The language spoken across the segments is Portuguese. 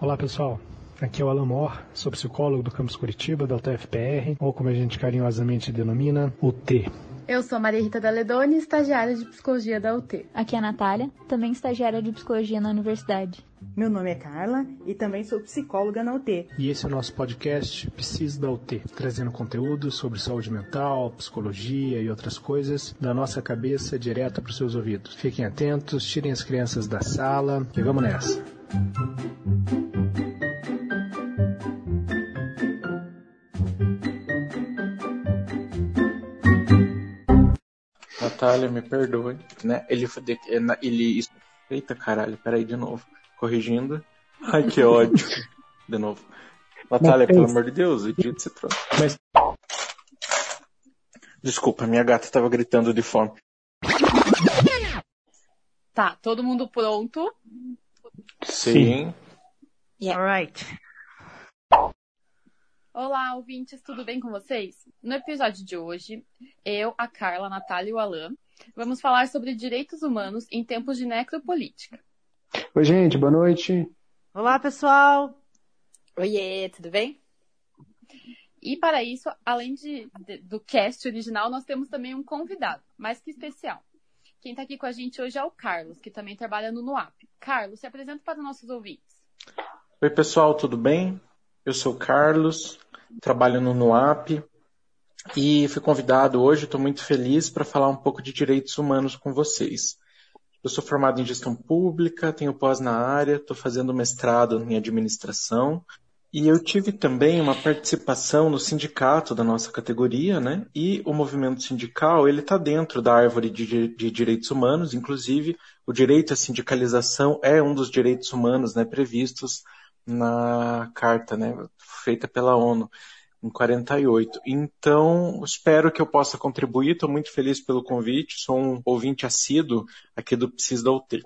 Olá pessoal, aqui é o Alan Mor, sou psicólogo do campus Curitiba, da UTFPR, ou como a gente carinhosamente denomina, UT. Eu sou Maria Rita Daledoni, estagiária de psicologia da UT. Aqui é a Natália, também estagiária de psicologia na universidade. Meu nome é Carla e também sou psicóloga na UT. E esse é o nosso podcast Psis da UT, trazendo conteúdo sobre saúde mental, psicologia e outras coisas da nossa cabeça direto para os seus ouvidos. Fiquem atentos, tirem as crianças da sala e vamos nessa. Natália, me perdoe, né? Ele, ele, eita caralho, peraí de novo, corrigindo. Ai, que ódio. De novo. Natália, pelo amor de Deus, edita esse troço. Mas... Desculpa, minha gata estava gritando de fome. Tá, todo mundo pronto? Sim. Yeah. Alright. Olá, ouvintes, tudo bem com vocês? No episódio de hoje, eu, a Carla, a Natália e o Alan vamos falar sobre direitos humanos em tempos de necropolítica. Oi, gente, boa noite. Olá, pessoal. Oiê, tudo bem? E para isso, além de, de, do cast original, nós temos também um convidado, mais que especial. Quem está aqui com a gente hoje é o Carlos, que também trabalha no NUAP. Carlos, se apresenta para os nossos ouvintes. Oi, pessoal, tudo bem? Eu sou o Carlos, trabalho no NUAP e fui convidado hoje, estou muito feliz para falar um pouco de direitos humanos com vocês. Eu sou formado em gestão pública, tenho pós na área, estou fazendo mestrado em administração e eu tive também uma participação no sindicato da nossa categoria, né? E o movimento sindical, ele está dentro da árvore de, de, direitos humanos, inclusive o direito à sindicalização é um dos direitos humanos, né, previstos na carta, né, feita pela ONU em 48. Então, espero que eu possa contribuir. Estou muito feliz pelo convite. Sou um ouvinte assíduo aqui do PSIS da UT.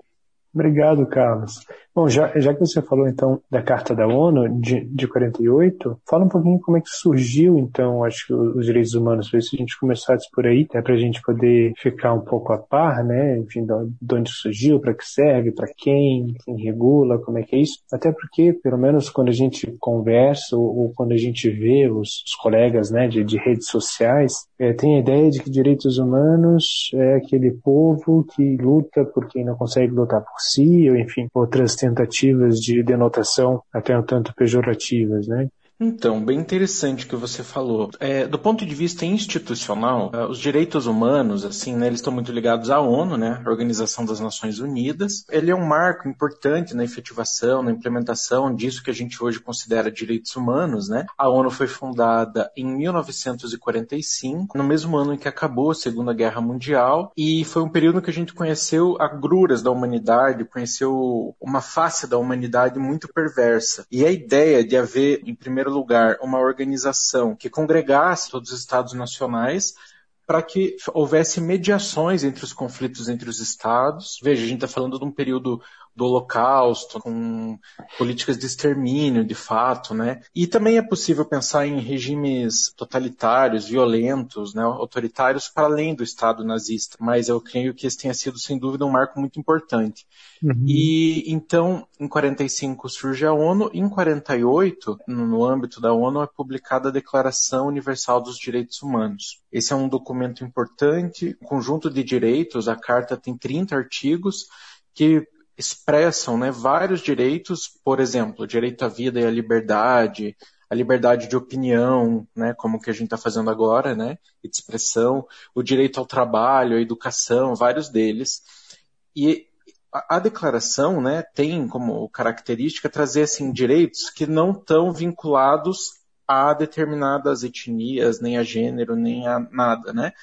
Obrigado, Carlos. Bom, já, já que você falou então da Carta da ONU de, de 48, fala um pouquinho como é que surgiu então, acho que os direitos humanos, se a gente começasse por aí, até para a gente poder ficar um pouco a par, né, enfim, de onde surgiu, para que serve, para quem, quem regula, como é que é isso. Até porque, pelo menos quando a gente conversa ou, ou quando a gente vê os, os colegas, né, de, de redes sociais, é, tem a ideia de que direitos humanos é aquele povo que luta por quem não consegue lutar por si, ou enfim, outras tentativas de denotação até um tanto pejorativas, né? Então, bem interessante o que você falou. É, do ponto de vista institucional, é, os direitos humanos, assim, né, eles estão muito ligados à ONU, né, a Organização das Nações Unidas. Ele é um marco importante na efetivação, na implementação disso que a gente hoje considera direitos humanos, né. A ONU foi fundada em 1945, no mesmo ano em que acabou a Segunda Guerra Mundial, e foi um período que a gente conheceu agruras da humanidade, conheceu uma face da humanidade muito perversa. E a ideia de haver, em primeiro primeiro lugar, uma organização que congregasse todos os estados nacionais para que houvesse mediações entre os conflitos entre os estados. Veja, a gente está falando de um período do Holocausto, com políticas de extermínio, de fato, né? E também é possível pensar em regimes totalitários, violentos, né, autoritários para além do Estado nazista. Mas eu creio que esse tenha sido, sem dúvida, um marco muito importante. Uhum. E então, em 45 surge a ONU, em 48, no âmbito da ONU, é publicada a Declaração Universal dos Direitos Humanos. Esse é um documento importante, um conjunto de direitos, a carta tem 30 artigos que expressam né, vários direitos, por exemplo, o direito à vida e à liberdade, a liberdade de opinião, né, como que a gente está fazendo agora, né, e de expressão, o direito ao trabalho, à educação, vários deles. E a, declaração, né, tem como característica trazer assim direitos que não estão vinculados a determinadas etnias, nem a gênero, nem a nada, né?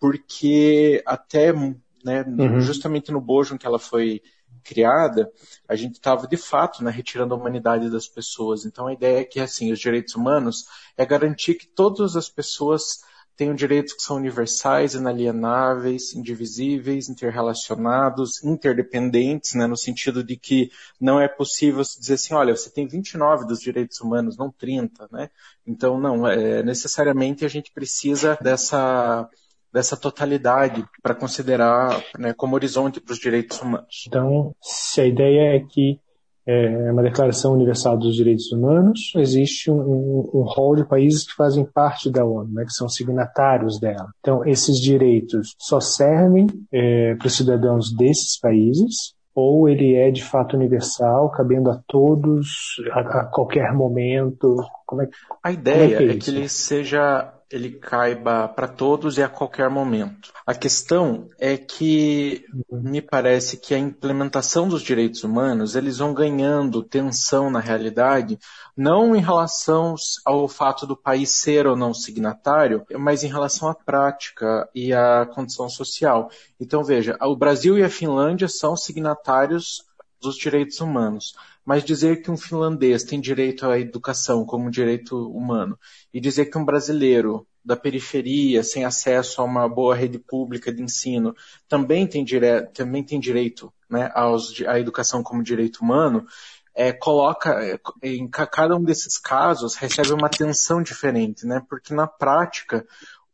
Porque até, né, uhum. justamente no bojo em que ela foi criada, a gente estava de fato né, retirando a humanidade das pessoas. Então a ideia é que assim, os direitos humanos é garantir que todas as pessoas tenham direitos que são universais, inalienáveis, indivisíveis, interrelacionados, interdependentes, né, no sentido de que não é possível dizer assim, olha, você tem 29 dos direitos humanos, não 30, né? Então, não, é, necessariamente a gente precisa dessa dessa totalidade para considerar né, como horizonte para os direitos humanos. Então, se a ideia é que é uma Declaração Universal dos Direitos Humanos, existe um, um, um rol de países que fazem parte da ONU, né, que são signatários dela. Então, esses direitos só servem é, para os cidadãos desses países, ou ele é de fato universal, cabendo a todos, a, a qualquer momento? Como é, a ideia é, que, é, é que ele seja ele caiba para todos e a qualquer momento. A questão é que me parece que a implementação dos direitos humanos, eles vão ganhando tensão na realidade, não em relação ao fato do país ser ou não signatário, mas em relação à prática e à condição social. Então veja, o Brasil e a Finlândia são signatários dos direitos humanos mas dizer que um finlandês tem direito à educação como um direito humano e dizer que um brasileiro da periferia, sem acesso a uma boa rede pública de ensino, também tem, dire... também tem direito né, aos... à educação como direito humano, é, coloca, é, em cada um desses casos, recebe uma atenção diferente, né? Porque na prática,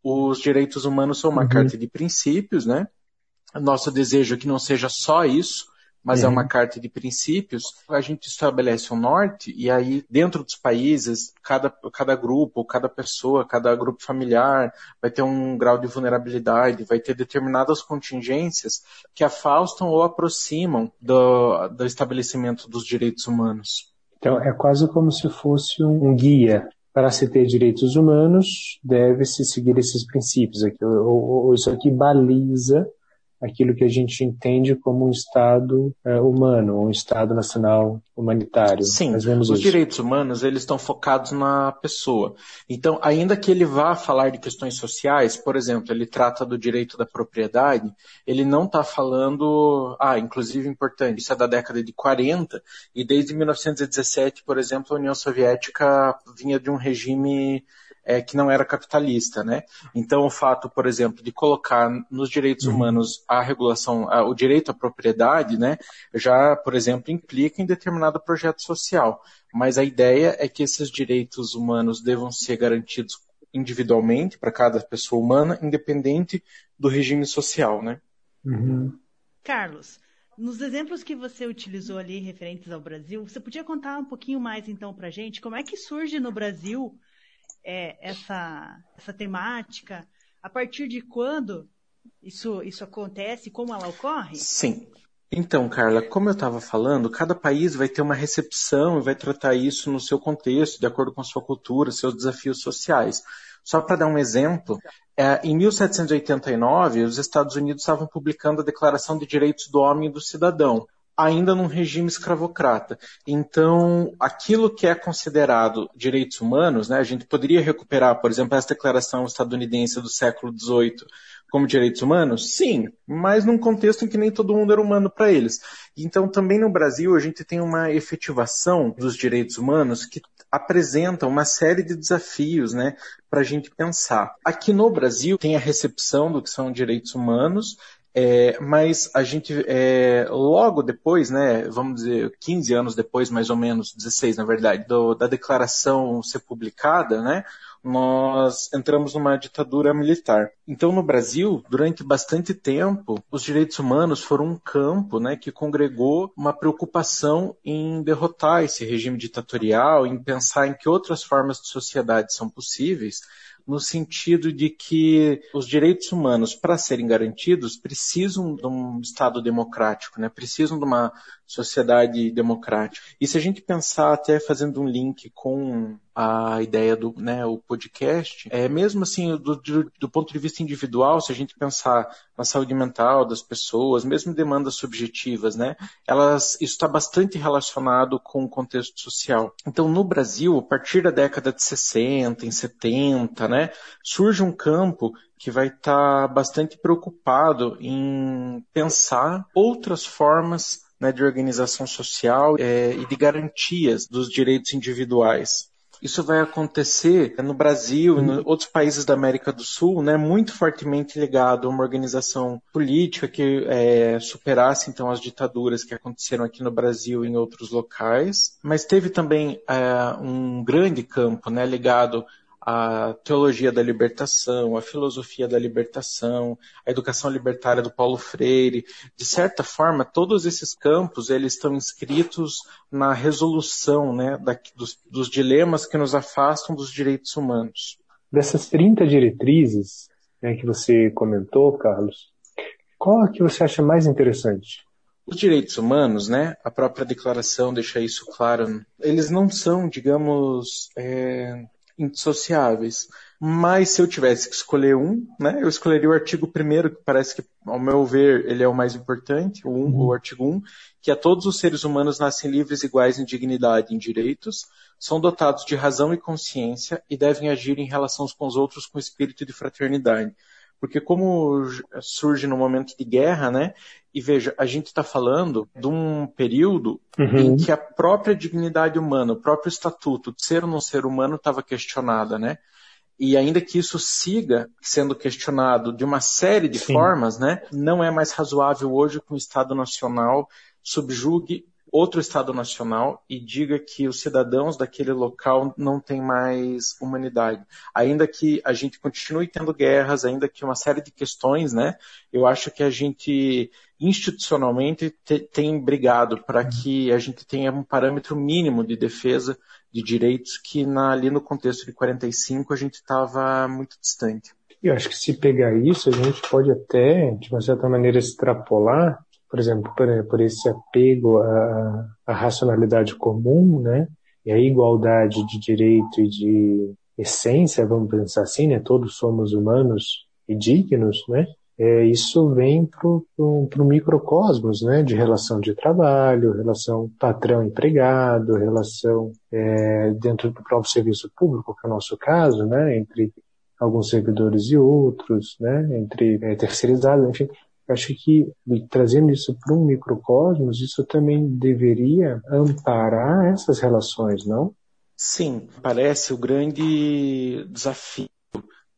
os direitos humanos são uma uhum. carta de princípios, né? Nosso desejo é que não seja só isso, mas uhum. é uma carta de princípios. A gente estabelece o um norte e aí dentro dos países, cada, cada grupo, cada pessoa, cada grupo familiar vai ter um grau de vulnerabilidade, vai ter determinadas contingências que afastam ou aproximam do, do estabelecimento dos direitos humanos. Então é quase como se fosse um guia para se ter direitos humanos, deve-se seguir esses princípios aqui, ou, ou, isso aqui baliza aquilo que a gente entende como um Estado é, humano, um Estado nacional humanitário. Sim, os isso. direitos humanos eles estão focados na pessoa. Então, ainda que ele vá falar de questões sociais, por exemplo, ele trata do direito da propriedade, ele não está falando, ah, inclusive importante, isso é da década de 40 e desde 1917, por exemplo, a União Soviética vinha de um regime é, que não era capitalista, né? Então, o fato, por exemplo, de colocar nos direitos uhum. humanos a regulação, a, o direito à propriedade, né, já, por exemplo, implica em determinado projeto social. Mas a ideia é que esses direitos humanos devam ser garantidos individualmente para cada pessoa humana, independente do regime social, né? Uhum. Carlos, nos exemplos que você utilizou ali referentes ao Brasil, você podia contar um pouquinho mais então para gente como é que surge no Brasil é, essa, essa temática? A partir de quando isso, isso acontece? Como ela ocorre? Sim. Então, Carla, como eu estava falando, cada país vai ter uma recepção e vai tratar isso no seu contexto, de acordo com a sua cultura, seus desafios sociais. Só para dar um exemplo, é, em 1789, os Estados Unidos estavam publicando a Declaração de Direitos do Homem e do Cidadão ainda num regime escravocrata. Então, aquilo que é considerado direitos humanos, né, a gente poderia recuperar, por exemplo, essa declaração estadunidense do século XVIII como direitos humanos? Sim, mas num contexto em que nem todo mundo era humano para eles. Então, também no Brasil, a gente tem uma efetivação dos direitos humanos que apresenta uma série de desafios, né, para a gente pensar. Aqui no Brasil tem a recepção do que são direitos humanos é, mas a gente, é, logo depois, né, vamos dizer, 15 anos depois, mais ou menos, 16 na verdade, do, da declaração ser publicada, né, nós entramos numa ditadura militar. Então, no Brasil, durante bastante tempo, os direitos humanos foram um campo né, que congregou uma preocupação em derrotar esse regime ditatorial, em pensar em que outras formas de sociedade são possíveis no sentido de que os direitos humanos, para serem garantidos, precisam de um Estado democrático, né? precisam de uma sociedade democrática. E se a gente pensar até fazendo um link com a ideia do né, o podcast, é mesmo assim, do, do, do, ponto de vista individual, se a gente pensar na saúde mental das pessoas, mesmo demandas subjetivas, né, elas, isso está bastante relacionado com o contexto social. Então, no Brasil, a partir da década de 60, em 70, né, surge um campo que vai estar tá bastante preocupado em pensar outras formas né, de organização social é, e de garantias dos direitos individuais. Isso vai acontecer no Brasil e em outros países da América do Sul, né, muito fortemente ligado a uma organização política que é, superasse então as ditaduras que aconteceram aqui no Brasil e em outros locais. Mas teve também é, um grande campo, né, ligado a teologia da libertação, a filosofia da libertação, a educação libertária do Paulo Freire. De certa forma, todos esses campos eles estão inscritos na resolução né, da, dos, dos dilemas que nos afastam dos direitos humanos. Dessas 30 diretrizes né, que você comentou, Carlos, qual a que você acha mais interessante? Os direitos humanos, né, a própria declaração deixa isso claro, eles não são, digamos, é, indissociáveis. Mas se eu tivesse que escolher um, né, eu escolheria o artigo 1 que parece que, ao meu ver, ele é o mais importante, o, um, uhum. o artigo 1, que é todos os seres humanos nascem livres, iguais em dignidade e em direitos, são dotados de razão e consciência e devem agir em relação com os outros com espírito de fraternidade. Porque como surge no momento de guerra, né? E veja, a gente está falando de um período uhum. em que a própria dignidade humana, o próprio estatuto de ser ou não ser humano estava questionada, né? E ainda que isso siga sendo questionado de uma série de Sim. formas, né? Não é mais razoável hoje que o Estado Nacional subjugue outro Estado nacional e diga que os cidadãos daquele local não têm mais humanidade. Ainda que a gente continue tendo guerras, ainda que uma série de questões, né? Eu acho que a gente institucionalmente te, tem brigado para que a gente tenha um parâmetro mínimo de defesa de direitos que na, ali no contexto de 45 a gente estava muito distante. Eu acho que se pegar isso, a gente pode até, de uma certa maneira, extrapolar por exemplo, por, por esse apego à, à, racionalidade comum, né? E a igualdade de direito e de essência, vamos pensar assim, né? Todos somos humanos e dignos, né? É, isso vem para o microcosmos, né? De relação de trabalho, relação patrão-empregado, relação é, dentro do próprio serviço público, que é o nosso caso, né? Entre alguns servidores e outros, né? Entre é, terceirizados, enfim, Acho que trazendo isso para um microcosmos, isso também deveria amparar essas relações, não? Sim, parece o grande desafio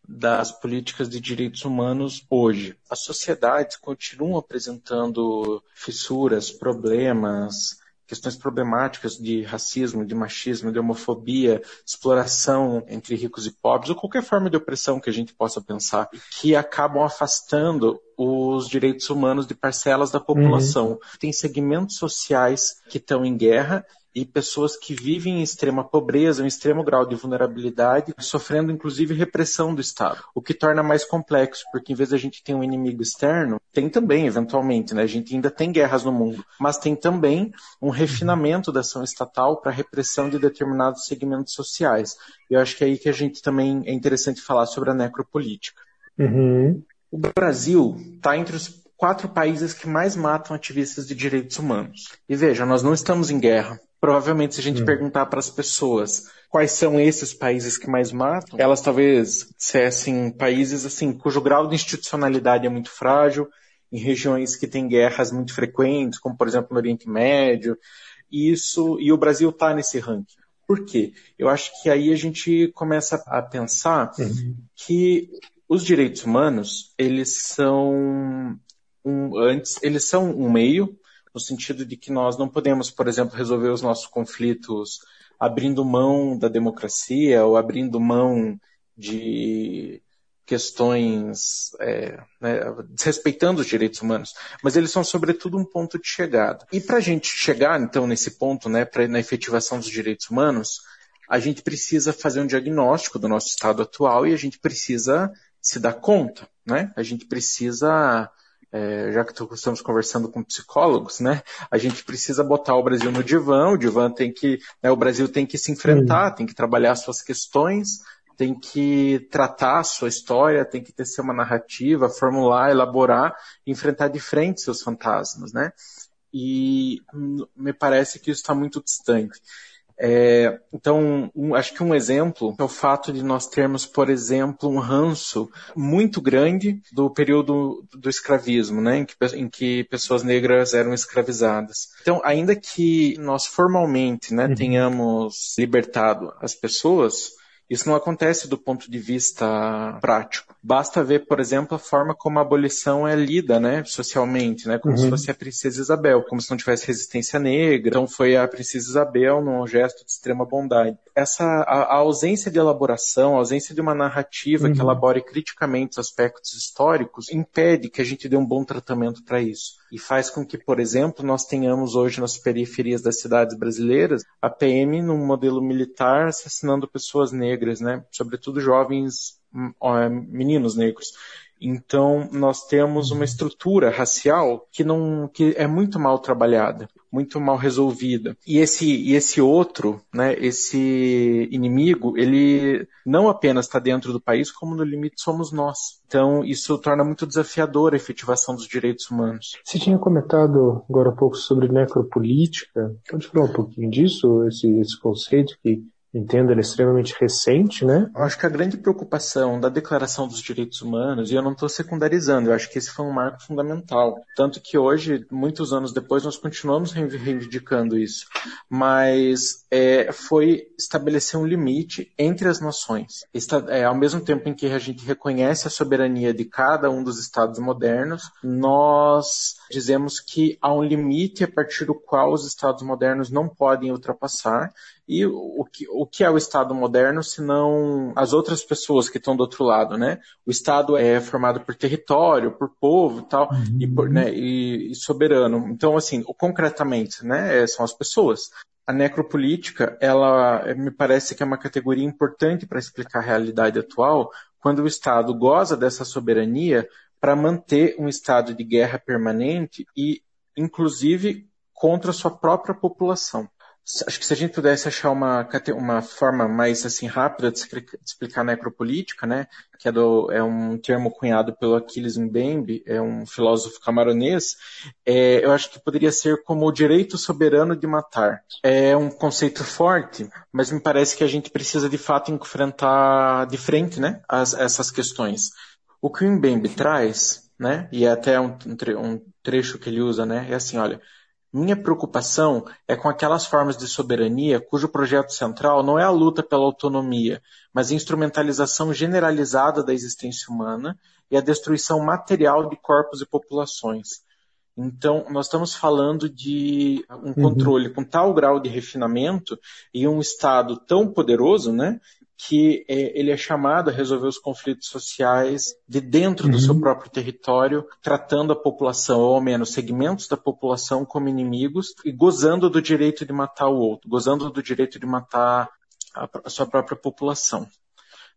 das políticas de direitos humanos hoje. As sociedades continuam apresentando fissuras, problemas, questões problemáticas de racismo, de machismo, de homofobia, exploração entre ricos e pobres, ou qualquer forma de opressão que a gente possa pensar, que acabam afastando os direitos humanos de parcelas da população. Uhum. Tem segmentos sociais que estão em guerra e pessoas que vivem em extrema pobreza, em extremo grau de vulnerabilidade, sofrendo inclusive repressão do Estado, o que torna mais complexo, porque em vez de a gente ter um inimigo externo, tem também, eventualmente, né? A gente ainda tem guerras no mundo, mas tem também um refinamento da ação estatal para repressão de determinados segmentos sociais. E eu acho que é aí que a gente também é interessante falar sobre a necropolítica. Uhum. O Brasil está entre os quatro países que mais matam ativistas de direitos humanos. E veja, nós não estamos em guerra. Provavelmente, se a gente hum. perguntar para as pessoas quais são esses países que mais matam, elas talvez dissessem países assim cujo grau de institucionalidade é muito frágil, em regiões que têm guerras muito frequentes, como por exemplo no Oriente Médio. E isso e o Brasil está nesse ranking. Por quê? Eu acho que aí a gente começa a pensar uhum. que os direitos humanos eles são um, antes eles são um meio no sentido de que nós não podemos, por exemplo, resolver os nossos conflitos abrindo mão da democracia ou abrindo mão de questões é, né, desrespeitando os direitos humanos, mas eles são sobretudo um ponto de chegada. E para a gente chegar então nesse ponto, né, pra, na efetivação dos direitos humanos, a gente precisa fazer um diagnóstico do nosso estado atual e a gente precisa se dar conta, né? A gente precisa é, já que estamos conversando com psicólogos, né? A gente precisa botar o Brasil no divã, o divã tem que, né, o Brasil tem que se enfrentar, tem que trabalhar suas questões, tem que tratar a sua história, tem que ter uma narrativa, formular, elaborar, enfrentar de frente seus fantasmas, né? E me parece que isso está muito distante. É, então, um, acho que um exemplo é o fato de nós termos, por exemplo, um ranço muito grande do período do escravismo, né, em que, em que pessoas negras eram escravizadas. Então, ainda que nós formalmente né, uhum. tenhamos libertado as pessoas, Isso não acontece do ponto de vista prático. Basta ver, por exemplo, a forma como a abolição é lida, né, socialmente, né, como uhum. se fosse a princesa Isabel, como se não tivesse resistência negra. Então foi a princesa Isabel num gesto de extrema bondade. Essa a, a ausência de elaboração, a ausência de uma narrativa uhum. que elabore criticamente os aspectos históricos impede que a gente dê um bom tratamento para isso e faz com que, por exemplo, nós tenhamos hoje nas periferias das cidades brasileiras a PM num modelo militar assassinando pessoas negras, né? Sobretudo jovens hum, meninos negros. Então, nós temos uma estrutura racial que não que é muito mal trabalhada, muito mal resolvida. E esse e esse outro, né, esse inimigo, ele não apenas está dentro do país, como no limite somos nós. Então, isso torna muito desafiador a efetivação dos direitos humanos. Você tinha comentado agora há pouco sobre necropolítica. Pode falar um pouquinho disso, esse, esse conceito que entendo, ele é extremamente recente, né? Eu acho que a grande preocupação da Declaração dos Direitos Humanos, e eu não estou secundarizando, eu acho que esse foi um marco fundamental. Tanto que hoje, muitos anos depois, nós continuamos reivindicando isso. Mas é, foi estabelecer um limite entre as nações. É, ao mesmo tempo em que a gente reconhece a soberania de cada um dos Estados modernos, nós dizemos que há um limite a partir do qual os Estados modernos não podem ultrapassar e o que, o que é o Estado moderno, se não as outras pessoas que estão do outro lado, né? O Estado é formado por território, por povo tal, uhum. e, por, né, e, e soberano. Então, assim, concretamente, né, é, são as pessoas. A necropolítica, ela me parece que é uma categoria importante para explicar a realidade atual, quando o Estado goza dessa soberania para manter um estado de guerra permanente e, inclusive, contra a sua própria população. Acho que se a gente pudesse achar uma, uma forma mais assim rápida de explicar necropolítica, né, que é, do, é um termo cunhado pelo Aquiles Mbembe, é um filósofo camaronês, é, eu acho que poderia ser como o direito soberano de matar. É um conceito forte, mas me parece que a gente precisa de fato enfrentar de frente, né, as, essas questões. O que o Mbembe traz, né, e é até um, um trecho que ele usa, né, é assim, olha, minha preocupação é com aquelas formas de soberania cujo projeto central não é a luta pela autonomia, mas a instrumentalização generalizada da existência humana e a destruição material de corpos e populações. Então, nós estamos falando de um uhum. controle uhum. com tal grau de refinamento e um Estado tão poderoso, né, que é, ele é chamado a resolver os conflitos sociais de dentro uhum. do seu próprio território, tratando a população, ou ao menos segmentos da população, como inimigos e gozando do direito de matar o outro, gozando do direito de matar a, a sua própria população.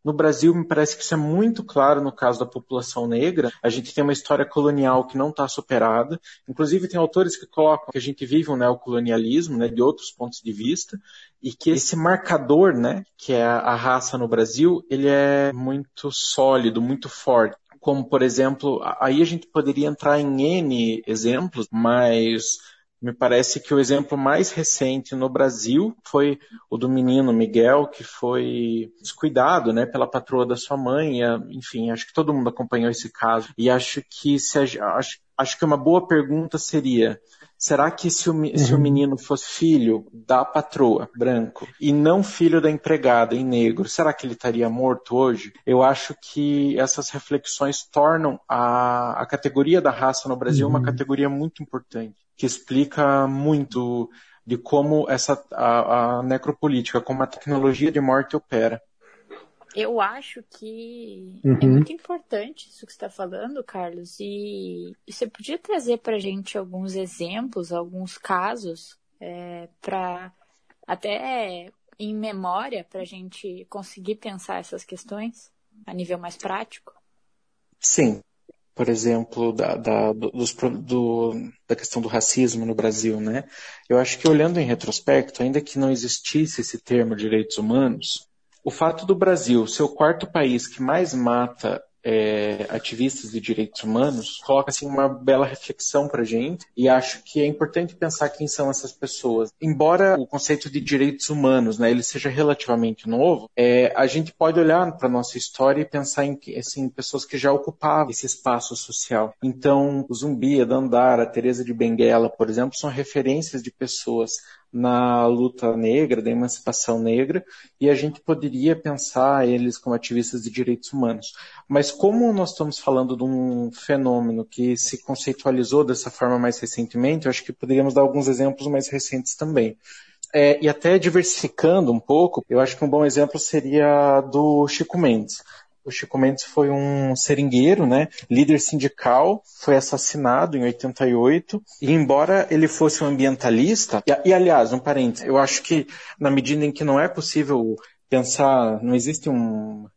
No Brasil, me parece que isso é muito claro no caso da população negra. A gente tem uma história colonial que não está superada. Inclusive, tem autores que colocam que a gente vive um neocolonialismo, né, de outros pontos de vista, e que esse marcador, né, que é a raça no Brasil, ele é muito sólido, muito forte como por exemplo, aí a gente poderia entrar em N exemplos, mas me parece que o exemplo mais recente no Brasil foi o do menino Miguel, que foi descuidado, né, pela patroa da sua mãe. Enfim, acho que todo mundo acompanhou esse caso. E acho que se acho, acho que uma boa pergunta seria: será que se o, uhum. se o uhum. menino fosse filho da patroa, branco, e não filho da empregada, em negro, será que ele estaria morto hoje? Eu acho que essas reflexões tornam a, a categoria da raça no Brasil uhum. uma categoria muito importante que explica muito de como essa a, a necropolítica, como a tecnologia de morte opera. Eu acho que é uhum. é muito importante isso que você está falando, Carlos, e, e, você podia trazer para a gente alguns exemplos, alguns casos, é, para até em memória, para a gente conseguir pensar essas questões a nível mais prático? Sim por exemplo, da, da, dos, do, da questão do racismo no Brasil, né? Eu acho que olhando em retrospecto, ainda que não existisse esse termo direitos humanos, o fato do Brasil ser o quarto país que mais mata é, ativistas de direitos humanos, coloca assim uma bela reflexão para gente e acho que é importante pensar quem são essas pessoas. Embora o conceito de direitos humanos, né, ele seja relativamente novo, é, a gente pode olhar para nossa história e pensar em assim pessoas que já ocupavam esse espaço social. Então, o Zumbi, a Dandara, a Teresa de Benguela, por exemplo, são referências de pessoas na luta negra, da emancipação negra, e a gente poderia pensar eles como ativistas de direitos humanos. Mas como nós estamos falando de um fenômeno que se conceitualizou dessa forma mais recentemente, eu acho que poderíamos dar alguns exemplos mais recentes também. É, e até diversificando um pouco, eu acho que um bom exemplo seria do Chico Mendes. O Chico Mendes foi um seringueiro, né? Líder sindical, foi assassinado em 88. E embora ele fosse um ambientalista, e, e aliás, um parênteses, eu acho que na medida em que não é possível pensar, não existe um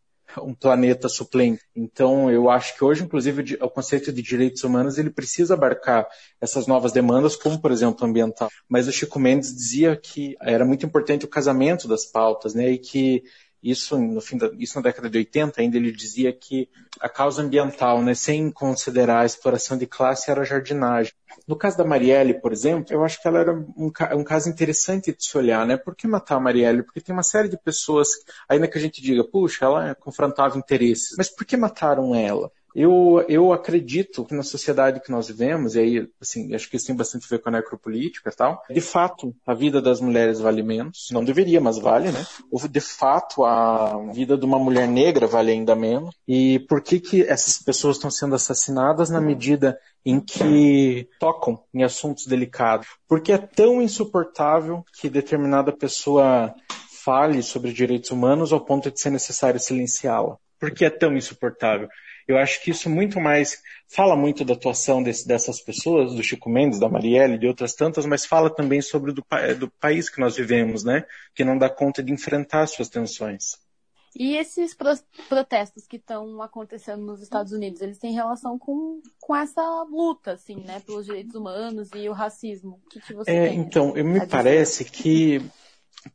um planeta suplente. Então, eu acho que hoje, inclusive, o conceito de direitos humanos ele precisa abarcar essas novas demandas, como, por exemplo, ambiental. Mas o Chico Mendes dizia que era muito importante o casamento das pautas, né, e que isso, no fim da, isso na década de 80 ainda ele dizia que a causa ambiental, né, sem considerar a exploração de classe, era a jardinagem. No caso da Marielle, por exemplo, eu acho que ela era um, um, caso interessante de se olhar, né? Por que matar a Marielle? Porque tem uma série de pessoas, ainda que a gente diga, puxa, ela confrontava interesses, mas por que mataram ela? Eu, eu acredito que na sociedade que nós vivemos, e aí, assim, acho que isso tem bastante a ver com a necropolítica e tal, de fato, a vida das mulheres vale menos. Não deveria, mas vale, né? Ou, de fato, a vida de uma mulher negra vale ainda menos. E por que que essas pessoas estão sendo assassinadas na medida em que tocam em assuntos delicados? Porque é tão insuportável que determinada pessoa fale sobre direitos humanos ao ponto de ser necessário silenciá-la. Por que é tão insuportável? Eu acho que isso muito mais fala muito da atuação desse, dessas pessoas, do Chico Mendes, da Marielle, de outras tantas, mas fala também sobre do, do país que nós vivemos, né? Que não dá conta de enfrentar suas tensões. E esses pro protestos que estão acontecendo nos Estados Unidos, eles têm relação com, com essa luta, assim, né, pelos direitos humanos e o racismo? O que, que você é, tem Então, eu me parece que,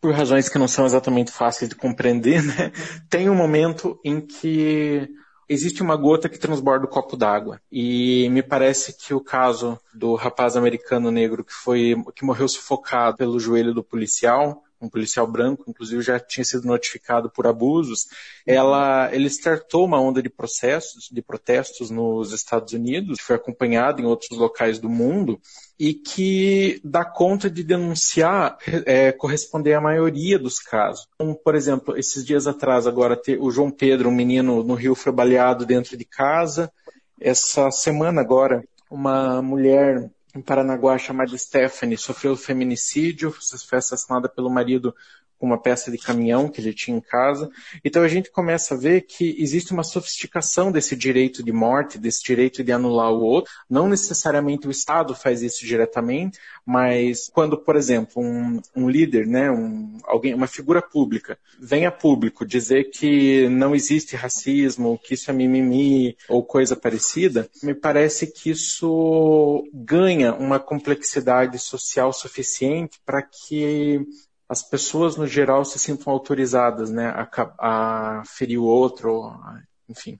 por razões que não são exatamente fáceis de compreender, né, tem um momento em que existe uma gota que transborda o copo d'água. E me parece que o caso do rapaz americano negro que foi que morreu sufocado pelo joelho do policial um policial branco, inclusive já tinha sido notificado por abusos, ela, ele startou uma onda de processos, de protestos nos Estados Unidos, foi acompanhado em outros locais do mundo, e que dá conta de denunciar, é, corresponder à maioria dos casos. Como, por exemplo, esses dias atrás, agora, o João Pedro, um menino no Rio, foi baleado dentro de casa. Essa semana agora, uma mulher em Paranaguá chamada Stephanie sofreu feminicídio, foi assassinada pelo marido uma peça de caminhão que ele tinha em casa. Então a gente começa a ver que existe uma sofisticação desse direito de morte, desse direito de anular o outro. Não necessariamente o Estado faz isso diretamente, mas quando, por exemplo, um, um líder, né, um, alguém, uma figura pública, vem a público dizer que não existe racismo, que isso é mimimi ou coisa parecida, me parece que isso ganha uma complexidade social suficiente para que as pessoas no geral se sintam autorizadas, né, a, a ferir o outro, enfim.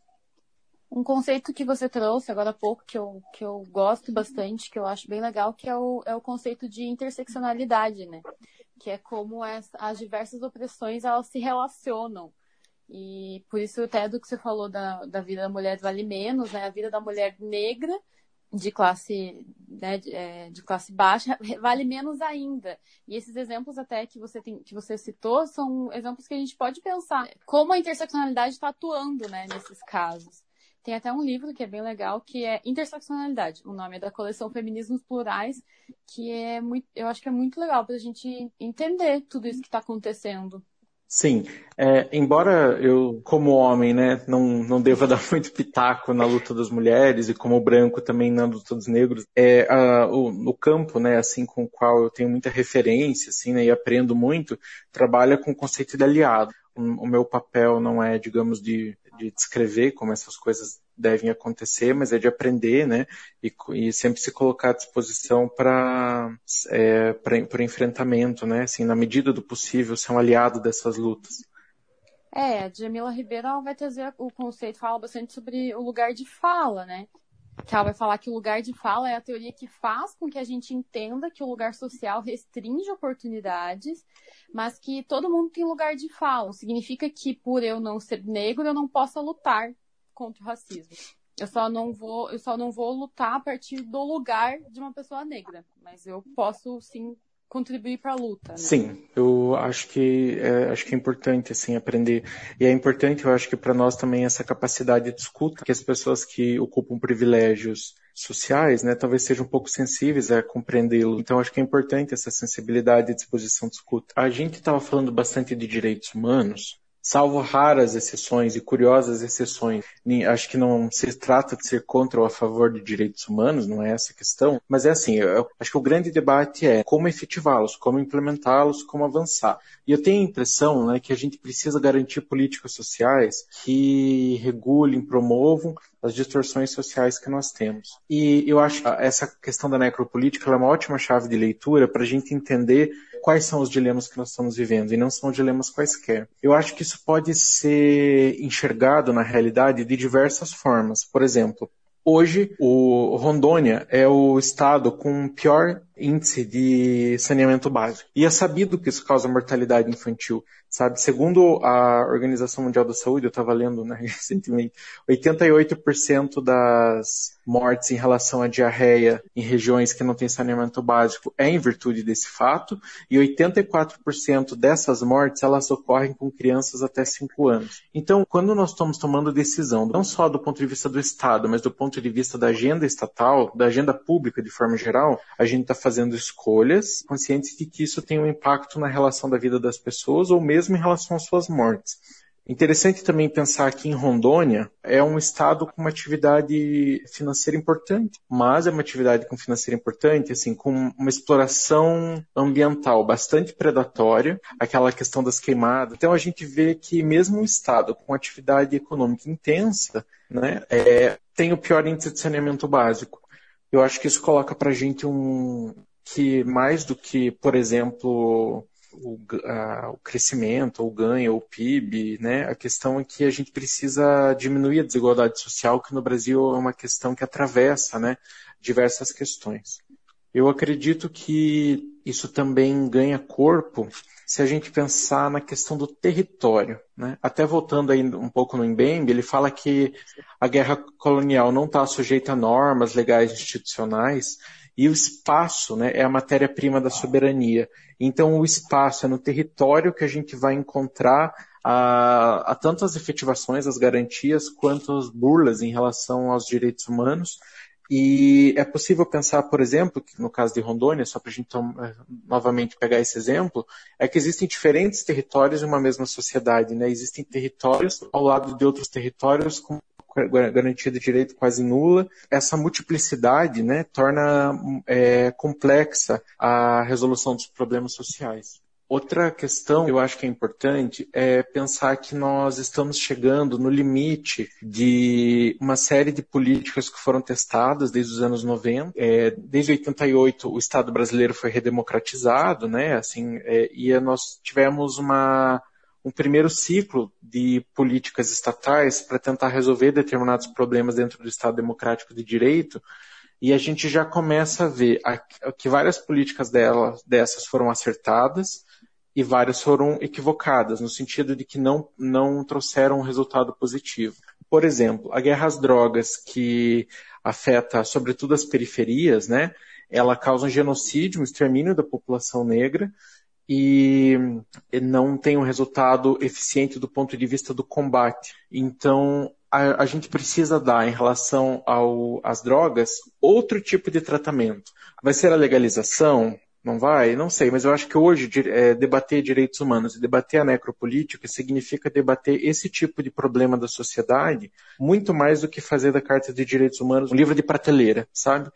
Um conceito que você trouxe agora há pouco, que eu, que eu gosto bastante, que eu acho bem legal, que é o, é o conceito de interseccionalidade, né? Que é como as, as diversas opressões elas se relacionam. E por isso até do que você falou da, da vida da mulher vale menos, né? A vida da mulher negra de classe, né, de, é, de, classe baixa vale menos ainda. E esses exemplos até que você tem, que você citou são exemplos que a gente pode pensar como a interseccionalidade está atuando, né, nesses casos. Tem até um livro que é bem legal que é Interseccionalidade. O nome é da coleção Feminismos Plurais, que é muito, eu acho que é muito legal para a gente entender tudo isso que está acontecendo. Sim, é, embora eu, como homem, né, não, não deva dar muito pitaco na luta das mulheres e como branco também na luta dos negros, é, a, o, no campo, né, assim, com o qual eu tenho muita referência, assim, né, e aprendo muito, trabalha com o conceito de aliado. O, o meu papel não é, digamos, de, de descrever como essas coisas devem acontecer, mas é de aprender, né? E, e sempre se colocar à disposição para é, para enfrentamento, né? Assim, na medida do possível, ser um aliado dessas lutas. É, a Jamila Ribeiro vai trazer o conceito, fala bastante sobre o lugar de fala, né? Que ela vai falar que o lugar de fala é a teoria que faz com que a gente entenda que o lugar social restringe oportunidades, mas que todo mundo tem lugar de fala. Significa que por eu não ser negro, eu não possa lutar contra o racismo. Eu só não vou, eu só não vou lutar a partir do lugar de uma pessoa negra, mas eu posso sim contribuir para a luta. Né? Sim, eu acho que é, acho que é importante assim aprender e é importante, eu acho que para nós também essa capacidade de escuta, que as pessoas que ocupam privilégios sociais, né, talvez sejam um pouco sensíveis a compreendê-lo. Então acho que é importante essa sensibilidade e disposição de escuta. A gente estava falando bastante de direitos humanos salvo raras exceções e curiosas exceções. Acho que não se trata de ser contra ou a favor de direitos humanos, não é essa a questão, mas é assim, acho que o grande debate é como efetivá-los, como implementá-los, como avançar. E eu tenho a impressão né, que a gente precisa garantir políticas sociais que regulem, promovam as distorções sociais que nós temos. E eu acho que essa questão da necropolítica é uma ótima chave de leitura para a gente entender quais são os dilemas que nós estamos vivendo, e não são dilemas quaisquer. Eu acho que isso pode ser enxergado na realidade de diversas formas. Por exemplo, Hoje, o Rondônia é o estado com pior índice de saneamento básico. E é sabido que isso causa mortalidade infantil sabe? Segundo a Organização Mundial da Saúde, eu estava lendo né, recentemente, 88% das mortes em relação à diarreia em regiões que não têm saneamento básico é em virtude desse fato, e 84% dessas mortes elas ocorrem com crianças até 5 anos. Então, quando nós estamos tomando decisão, não só do ponto de vista do Estado, mas do ponto de vista da agenda estatal, da agenda pública de forma geral, a gente está fazendo escolhas conscientes de que isso tem um impacto na relação da vida das pessoas ou mesmo em relação às suas mortes. Interessante também pensar que em Rondônia é um estado com uma atividade financeira importante, mas é uma atividade com financeira importante, assim, com uma exploração ambiental bastante predatória, aquela questão das queimadas. Então a gente vê que mesmo um estado com atividade econômica intensa, né, é, tem o pior índice de saneamento básico. Eu acho que isso coloca para a gente um que mais do que, por exemplo, o, a, o crescimento, o ganho, o PIB, né? A questão é que a gente precisa diminuir a desigualdade social, que no Brasil é uma questão que atravessa, né, diversas questões. Eu acredito que isso também ganha corpo se a gente pensar na questão do território. Né? Até voltando aí um pouco no Mbembe, ele fala que a guerra colonial não está sujeita a normas legais institucionais e o espaço né, é a matéria-prima da soberania. Então, o espaço é no território que a gente vai encontrar a, a tanto as efetivações, as garantias, quanto as burlas em relação aos direitos humanos. E é possível pensar, por exemplo, que no caso de Rondônia, só para a gente eh, novamente pegar esse exemplo, é que existem diferentes territórios em uma mesma sociedade, né? Existem territórios ao lado de outros territórios com garantia de direito quase nula. Essa multiplicidade né, torna é, complexa a resolução dos problemas sociais. Outra questão eu acho que é importante é pensar que nós estamos chegando no limite de uma série de políticas que foram testadas desde os anos 90. É, desde 88 o Estado brasileiro foi redemocratizado, né? Assim, é, e nós tivemos uma um primeiro ciclo de políticas estatais para tentar resolver determinados problemas dentro do Estado Democrático de Direito, e a gente já começa a ver que várias políticas dessas foram acertadas e várias foram equivocadas, no sentido de que não, não trouxeram um resultado positivo. Por exemplo, a guerra às drogas, que afeta sobretudo as periferias, né? Ela causa um genocídio, um extermínio da população negra, e não tem um resultado eficiente do ponto de vista do combate. Então, a, a gente precisa dar, em relação ao, às drogas, outro tipo de tratamento. Vai ser a legalização? Não vai? Não sei, mas eu acho que hoje é, debater direitos humanos e debater a necropolítica significa debater esse tipo de problema da sociedade muito mais do que fazer da Carta de Direitos Humanos um livro de prateleira, sabe?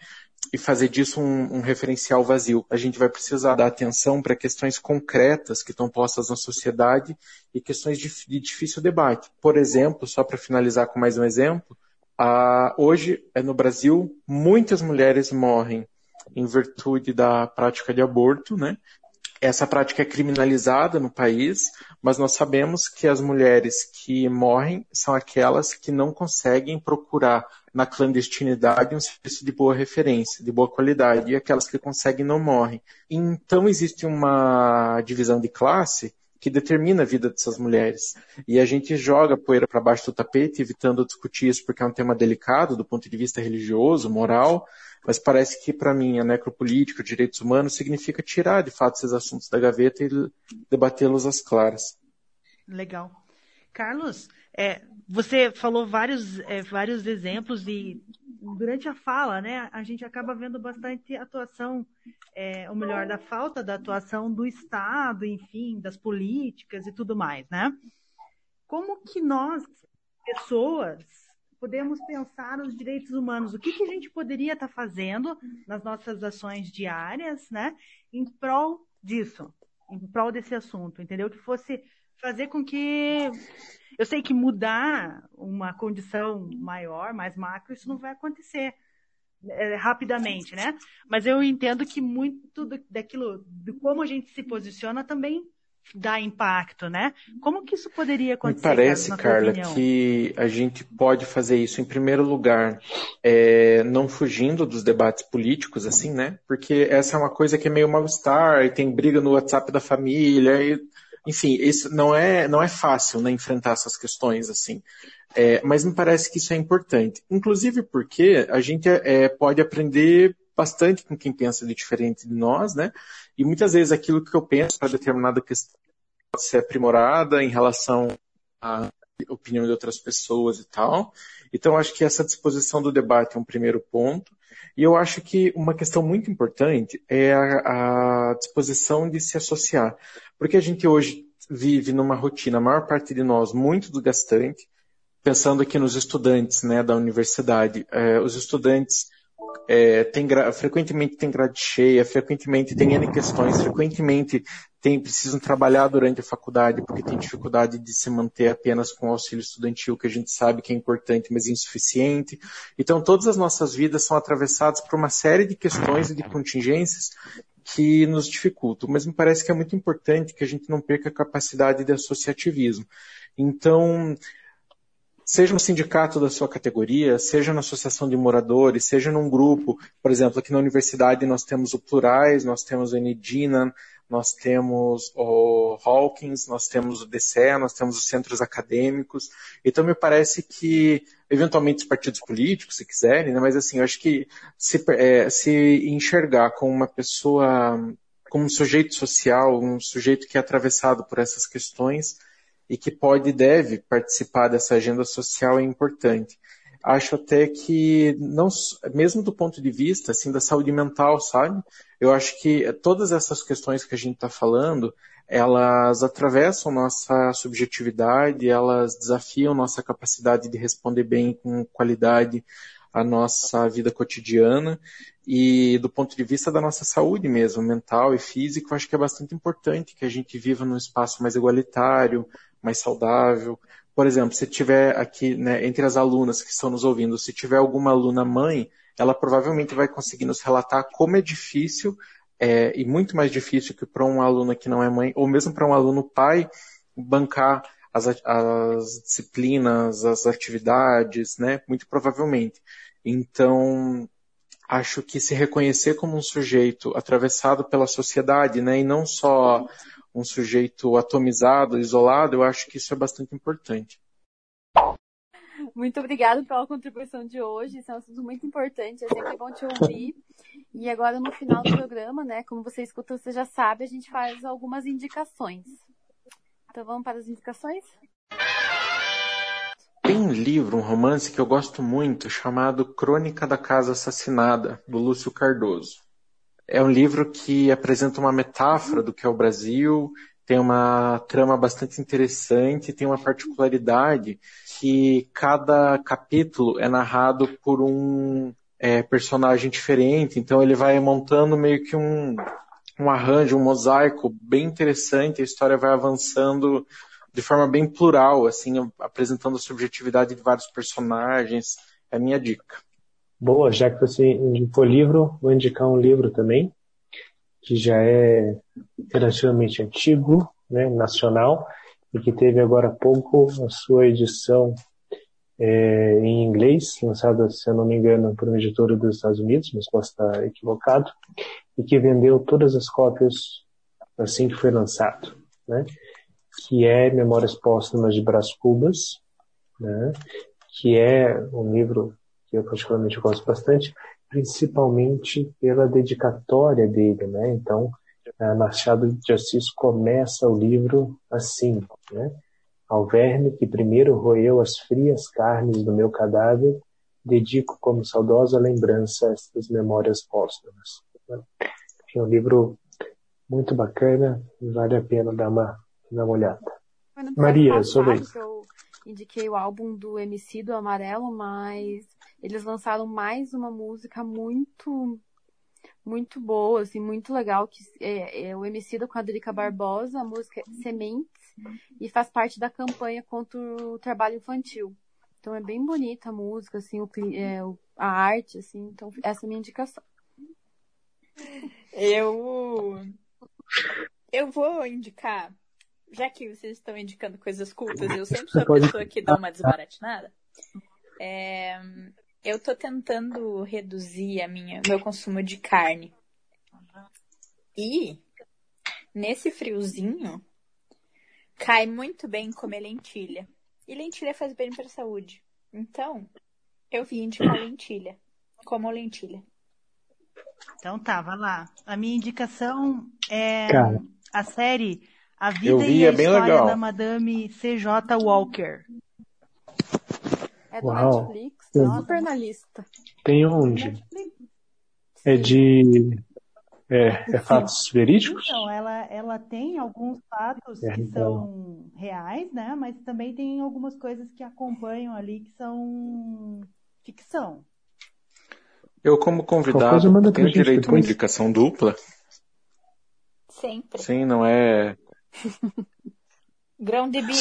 e fazer disso um, um, referencial vazio. A gente vai precisar dar atenção para questões concretas que estão postas na sociedade e questões de, de difícil debate. Por exemplo, só para finalizar com mais um exemplo, a, hoje é no Brasil muitas mulheres morrem em virtude da prática de aborto, né? Essa prática é criminalizada no país, mas nós sabemos que as mulheres que morrem são aquelas que não conseguem procurar na clandestinidade um serviço de boa referência, de boa qualidade, e aquelas que conseguem não morrem. Então existe uma divisão de classe que determina a vida dessas mulheres. E a gente joga poeira para baixo do tapete, evitando discutir isso porque é um tema delicado do ponto de vista religioso, moral, mas parece que para mim a necropolítica, direitos humanos, significa tirar de fato esses assuntos da gaveta e debatê-los às claras. Legal. Carlos, é, você falou vários, é, vários exemplos e durante a fala, né, a gente acaba vendo bastante atuação, é, ou melhor, da falta da atuação do Estado, enfim, das políticas e tudo mais, né? Como que nós, pessoas, podemos pensar nos direitos humanos? O que, que a gente poderia estar fazendo nas nossas ações diárias, né, em prol disso, em prol desse assunto, entendeu? Que fosse fazer com que eu sei que mudar uma condição maior, mais macro, isso não vai acontecer é, rapidamente, né? Mas eu entendo que muito do, daquilo, de como a gente se posiciona também dá impacto, né? Como que isso poderia acontecer? Me parece, Carla, que a gente pode fazer isso em primeiro lugar, é, não fugindo dos debates políticos, assim, né? Porque essa é uma coisa que é meio mal-estar, e tem briga no WhatsApp da família, e enfim, isso não é, não é fácil né, enfrentar essas questões assim. É, mas me parece que isso é importante. Inclusive porque a gente é, pode aprender bastante com quem pensa de diferente de nós, né? E muitas vezes aquilo que eu penso para determinada questão pode ser aprimorada em relação à opinião de outras pessoas e tal. Então, acho que essa disposição do debate é um primeiro ponto. E eu acho que uma questão muito importante é a, a disposição de se associar. Porque a gente hoje vive numa rotina, a maior parte de nós, muito desgastante, pensando aqui nos estudantes né, da universidade. É, os estudantes é, tem, frequentemente têm grade cheia, frequentemente têm N questões, frequentemente tem, precisam trabalhar durante a faculdade porque tem dificuldade de se manter apenas com o auxílio estudantil, que a gente sabe que é importante, mas insuficiente. Então, todas as nossas vidas são atravessadas por uma série de questões e de contingências que nos dificultam. Mas me parece que é muito importante que a gente não perca a capacidade de associativismo. Então, seja no sindicato da sua categoria, seja na associação de moradores, seja num grupo, por exemplo, aqui na universidade nós temos o Plurais, nós temos o Enedina, nós temos o Hawkins, nós temos o DCE, nós temos os centros acadêmicos. Então me parece que, eventualmente os partidos políticos, se quiserem, né, mas assim, eu acho que se, é, se enxergar como uma pessoa, como um sujeito social, um sujeito que é atravessado por essas questões, e que pode e deve participar dessa agenda social é importante. Acho até que, não, mesmo do ponto de vista assim, da saúde mental, sabe? Eu acho que todas essas questões que a gente está falando, elas atravessam nossa subjetividade, elas desafiam nossa capacidade de responder bem com qualidade a nossa vida cotidiana e do ponto de vista da nossa saúde mesmo, mental e físico, acho que é bastante importante que a gente viva num espaço mais igualitário, mais saudável. Por exemplo, se tiver aqui, né, entre as alunas que estão nos ouvindo, se tiver alguma aluna mãe, ela provavelmente vai conseguir nos relatar como é difícil, é, e muito mais difícil que para um aluno que não é mãe, ou mesmo para um aluno pai, bancar as, as disciplinas, as atividades, né? Muito provavelmente. Então, acho que se reconhecer como um sujeito atravessado pela sociedade, né? E não só um sujeito atomizado, isolado, eu acho que isso é bastante importante. Muito obrigada pela contribuição de hoje. Isso é um assunto muito importante. É sempre bom te ouvir. E agora, no final do programa, né? Como você escuta, você já sabe, a gente faz algumas indicações. Então vamos para as indicações? Tem um livro, um romance que eu gosto muito, chamado Crônica da Casa Assassinada, do Lúcio Cardoso. É um livro que apresenta uma metáfora do que é o Brasil, tem uma trama bastante interessante, tem uma particularidade que cada capítulo é narrado por um é, personagem diferente, então ele vai montando meio que um, um arranjo, um mosaico bem interessante, a história vai avançando de forma bem plural, assim, apresentando a subjetividade de vários personagens. É a minha dica. Boa, já que você indicou livro, vou indicar um livro também, que já é relativamente antigo, né, nacional, e que teve agora há pouco a sua edição é, em inglês, lançada, se eu não me engano, por uma editora dos Estados Unidos, mas posso estar equivocado, e que vendeu todas as cópias assim que foi lançado, né? que é Memórias Póstumas de Brás Cubas, né? que é um livro que eu particularmente gosto bastante, principalmente pela dedicatória dele, né? Então, Machado de Assis começa o livro assim, né? Ao verme que primeiro roeu as frias carnes do meu cadáver, dedico como saudosa lembrança estas memórias póstumas. É um livro muito bacana, vale a pena dar uma, dar uma olhada. Maria, isso. Eu indiquei o álbum do MC do Amarelo, mas eles lançaram mais uma música muito muito boa, assim, muito legal, que é, é o MC da Quadrica Barbosa, a música Sementes, e faz parte da campanha contra o trabalho infantil. Então é bem bonita a música, assim, o, é, a arte, assim, então essa é a minha indicação. Eu eu vou indicar, já que vocês estão indicando coisas cultas, eu sempre sou a pessoa que dá uma desbaratinada. É, eu tô tentando reduzir a minha meu consumo de carne. E nesse friozinho cai muito bem comer lentilha. E lentilha faz bem para a saúde. Então, eu vim indicar lentilha. Como lentilha. Então tá, vai lá. A minha indicação é Cara. a série A Vida Eu vi, e a é bem História legal. da Madame C.J. Walker. É do Uau. Netflix, tá super na lista. Tem onde? É de. É, é fatos verídicos? Então, ela, ela tem alguns fatos É, que então. são reais, né? Mas também tem algumas coisas que acompanham ali que são ficção. Eu, como convidado, tenho direito a uma indicação dupla? Sempre. Sim, não é. Grão de bico.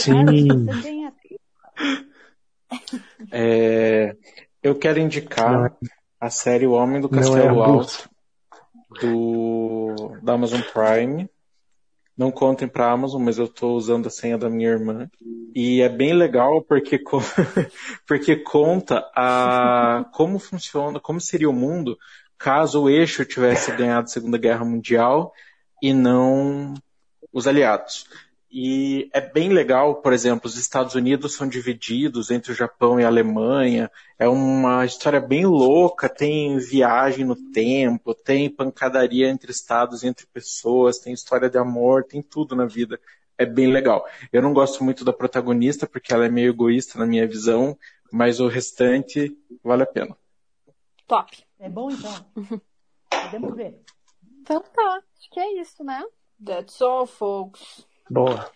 É, Eu quero indicar é- a série O Homem do é Castelo a Alto do da Amazon Prime. Não contem para Amazon, mas eu estou usando a senha da minha irmã. E é bem legal porque, porque conta a como funciona, como seria o mundo caso o eixo tivesse ganhado a Segunda Guerra Mundial e não os aliados. E é bem legal, por exemplo, os Estados Unidos são divididos entre o Japão e a Alemanha. É uma história bem louca, tem viagem no tempo, tem pancadaria entre estados, entre pessoas, tem história de amor, tem tudo na vida. É bem legal. Eu não gosto muito da protagonista porque ela é meio egoísta na minha visão, mas o restante vale a pena. Top. É bom então? Podemos ver. Então tá, acho que é isso, né? That's all, folks. Boa.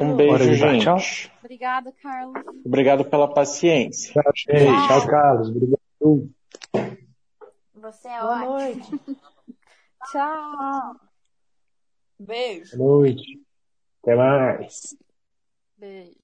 Um Hora beijo, dar gente. tchau? Obrigada, Carlos. Obrigado pela paciência. Tchau, gente. Tchau, Carlos. Obrigado. Você é Boa ótimo. noite. Tchau. Beijo. Boa noite. Até mais. Beijo.